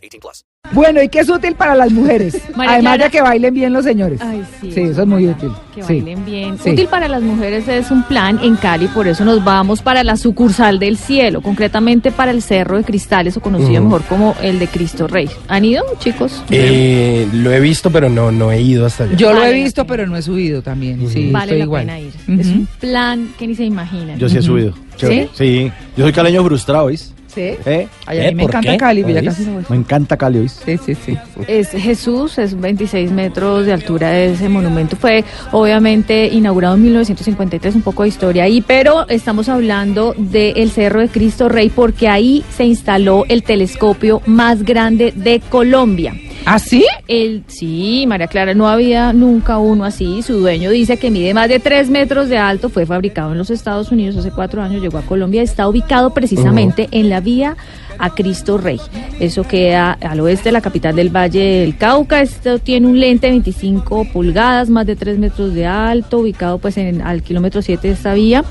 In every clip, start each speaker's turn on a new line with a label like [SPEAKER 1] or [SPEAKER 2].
[SPEAKER 1] 18 plus.
[SPEAKER 2] Bueno, y que es útil para las mujeres.
[SPEAKER 3] María
[SPEAKER 2] Además
[SPEAKER 3] Clara.
[SPEAKER 2] de que bailen bien los señores.
[SPEAKER 3] Ay, sí.
[SPEAKER 2] Sí, eso es muy útil.
[SPEAKER 3] Que
[SPEAKER 2] Sí.
[SPEAKER 3] bailen bien.
[SPEAKER 2] Sí.
[SPEAKER 3] Útil para las mujeres es un plan en Cali, por eso nos vamos para la sucursal del cielo, concretamente para el Cerro de Cristales, o conocido mejor como el de Cristo Rey. ¿Han ido, chicos?
[SPEAKER 4] Eh, lo he visto, pero no, no he ido hasta allá.
[SPEAKER 2] Yo lo he visto, pero no he subido también. Sí,
[SPEAKER 3] vale
[SPEAKER 2] estoy
[SPEAKER 3] la
[SPEAKER 2] igual.
[SPEAKER 3] pena ir. Es un plan que ni se imaginan.
[SPEAKER 5] Yo sí he subido.
[SPEAKER 3] ¿Sí?
[SPEAKER 5] Sí. Yo soy caleño frustrado, ¿oís?
[SPEAKER 2] ¿Sí?
[SPEAKER 5] ¿Eh?
[SPEAKER 2] Ay, a
[SPEAKER 4] ¿Eh?
[SPEAKER 2] me
[SPEAKER 4] ¿Por
[SPEAKER 2] encanta? Cali, casi no voy.
[SPEAKER 5] Me encanta Cali, ¿oís?
[SPEAKER 2] Sí, sí, sí.
[SPEAKER 3] Es Jesús, es 26 metros de altura ese monumento. Fue obviamente inaugurado en 1953, un poco de historia ahí, pero estamos hablando del Cerro de Cristo Rey porque ahí se instaló el telescopio más grande de Colombia.
[SPEAKER 2] ¿Ah, sí?
[SPEAKER 3] El, sí, María Clara, no había nunca uno así. Su dueño dice que mide más de 3 metros de alto, fue fabricado en los Estados Unidos hace cuatro años, llegó a Colombia, está ubicado precisamente en la vía a Cristo Rey. Eso queda al oeste de la capital del Valle del Cauca. Esto tiene un lente de 25 pulgadas, más de 3 metros de alto, ubicado pues en al kilómetro 7 de esta vía.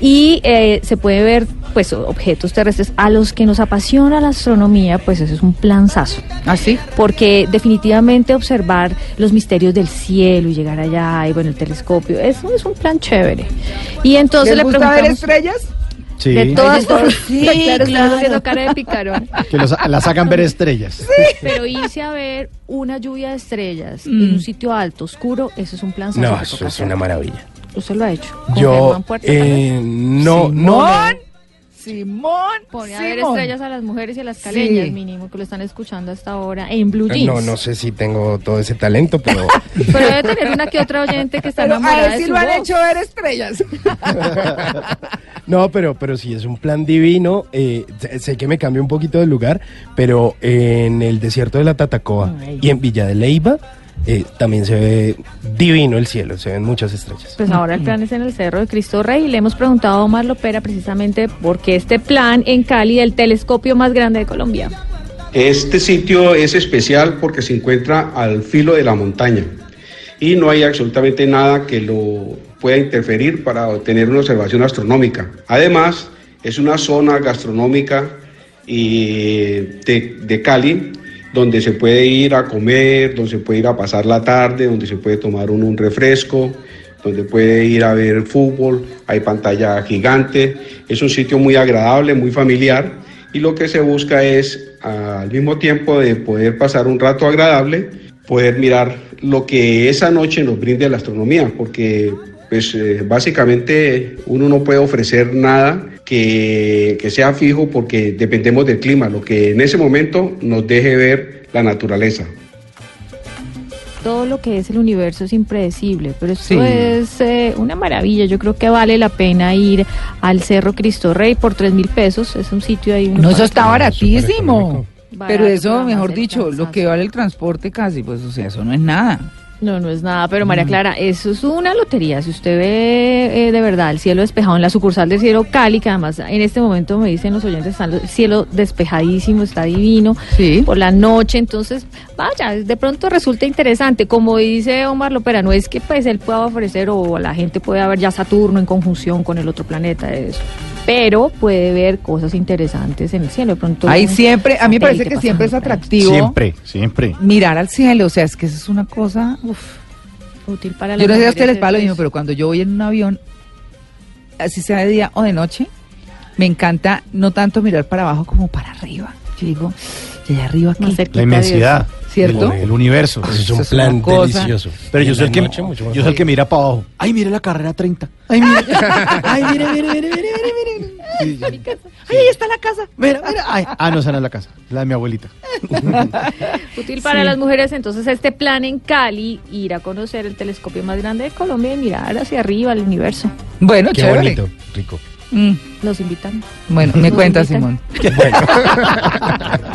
[SPEAKER 3] Y eh, se puede ver pues objetos terrestres. A los que nos apasiona la astronomía, pues eso es un planzazo
[SPEAKER 2] ¿Ah, sí?
[SPEAKER 3] porque definitivamente observar los misterios del cielo y llegar allá y bueno el telescopio eso es un plan chévere y entonces
[SPEAKER 2] ¿Les
[SPEAKER 3] le
[SPEAKER 2] gusta ver estrellas?
[SPEAKER 5] Sí.
[SPEAKER 3] de todas
[SPEAKER 2] Sí,
[SPEAKER 3] formas
[SPEAKER 2] sí,
[SPEAKER 3] claro,
[SPEAKER 2] claro.
[SPEAKER 3] haciendo cara de picarón
[SPEAKER 5] Que los- la sacan ver estrellas.
[SPEAKER 3] pero irse a ver una lluvia de estrellas
[SPEAKER 2] Mm.
[SPEAKER 3] en un sitio alto oscuro eso es un plan
[SPEAKER 4] No, eso es una maravilla.
[SPEAKER 3] usted lo ha hecho con
[SPEAKER 4] Yo,
[SPEAKER 3] Puerta,
[SPEAKER 4] eh, no, no,
[SPEAKER 2] Simón, Simón,
[SPEAKER 3] Pone a ver
[SPEAKER 2] Simón.
[SPEAKER 3] estrellas a las mujeres y a las caleñas,
[SPEAKER 2] Sí.
[SPEAKER 3] mínimo, que lo están escuchando hasta ahora en Blue
[SPEAKER 4] no,
[SPEAKER 3] Jeans.
[SPEAKER 4] no, no sé si tengo todo ese talento, pero
[SPEAKER 3] Pero debe tener una que otra oyente que está
[SPEAKER 2] Pero a
[SPEAKER 3] enamorada
[SPEAKER 2] él
[SPEAKER 3] de
[SPEAKER 2] sí
[SPEAKER 3] su
[SPEAKER 2] lo han
[SPEAKER 3] voz.
[SPEAKER 2] hecho ver estrellas.
[SPEAKER 4] no, pero, pero sí es un plan divino. eh, sé- que me cambia un poquito de lugar, pero en el desierto de la Tatacoa
[SPEAKER 3] Ay.
[SPEAKER 4] y en Villa de Leiva eh, también se ve divino el cielo, se ven muchas estrellas.
[SPEAKER 3] Pues ahora el plan es en el Cerro de Cristo Rey y le hemos preguntado a Omar Lopera precisamente porque este plan en Cali, el telescopio más grande de Colombia.
[SPEAKER 6] Este sitio es especial porque se encuentra al filo de la montaña y no hay absolutamente nada que lo pueda interferir para obtener una observación astronómica. Además, es una zona gastronómica y de, de Cali donde se puede ir a comer, donde se puede ir a pasar la tarde, donde se puede tomar uno un refresco, donde puede ir a ver fútbol, hay pantalla gigante, es un sitio muy agradable, muy familiar y lo que se busca es al mismo tiempo de poder pasar un rato agradable, poder mirar lo que esa noche nos brinde la astronomía, porque pues eh, básicamente uno no puede ofrecer nada que, que sea fijo porque dependemos del clima, lo que en ese momento nos deje ver la naturaleza.
[SPEAKER 3] Todo lo que es el universo es impredecible, pero esto
[SPEAKER 2] Sí.
[SPEAKER 3] es eh, una maravilla. Yo creo que vale la pena ir al Cerro Cristo Rey por tres mil pesos. Es un sitio ahí.
[SPEAKER 2] No, eso está baratísimo. Pero eso, mejor dicho, lo que vale el transporte casi, pues, o sea, eso no es nada.
[SPEAKER 3] No, no es nada, pero
[SPEAKER 2] Mm.
[SPEAKER 3] María Clara, eso es una lotería. Si usted ve eh, de verdad el cielo despejado en la sucursal del cielo Cali, que además en este momento me dicen los oyentes, está el cielo despejadísimo, está divino
[SPEAKER 2] Sí.
[SPEAKER 3] por la noche, entonces vaya, de pronto resulta interesante. Como dice Omar Lopera, no es que pues él pueda ofrecer o la gente pueda ver ya Saturno en conjunción con el otro planeta, eso. Pero puede ver cosas interesantes en el cielo. De pronto.
[SPEAKER 2] Ahí siempre, a mí me parece que siempre es atractivo
[SPEAKER 5] Siempre, siempre.
[SPEAKER 2] mirar al cielo, o sea, es que eso es una cosa, uf.
[SPEAKER 3] Útil para
[SPEAKER 2] Yo no sé a ustedes les pasa lo mismo, pero cuando yo voy en un avión, así sea de día o de noche, me encanta no tanto mirar para abajo como para arriba. Yo digo, ¿y allá arriba
[SPEAKER 3] cerquita
[SPEAKER 5] La inmensidad.
[SPEAKER 2] ¿Cierto?
[SPEAKER 5] El, el universo.
[SPEAKER 4] Eso es un
[SPEAKER 2] es
[SPEAKER 4] plan delicioso.
[SPEAKER 5] Pero yo soy, el que,
[SPEAKER 4] noche,
[SPEAKER 5] yo soy el que mira para abajo. Ay, mire la carrera 30. Ay, mire. Ay, mire, mire, mire, mire, mire, mire. Sí,
[SPEAKER 2] Ay, ahí está la casa.
[SPEAKER 5] Mira, mira. Ay, ah, no, esa no es la casa. La de mi abuelita.
[SPEAKER 3] Útil para las mujeres, entonces este plan en Cali, ir a conocer el telescopio más grande de Colombia y mirar hacia arriba al universo.
[SPEAKER 2] Bueno,
[SPEAKER 4] Qué
[SPEAKER 2] chévere.
[SPEAKER 4] bonito, rico.
[SPEAKER 2] Mm,
[SPEAKER 3] Los invitamos.
[SPEAKER 2] Bueno, me
[SPEAKER 3] Nos
[SPEAKER 2] cuenta,
[SPEAKER 3] invitan.
[SPEAKER 2] Simón.
[SPEAKER 4] Bueno.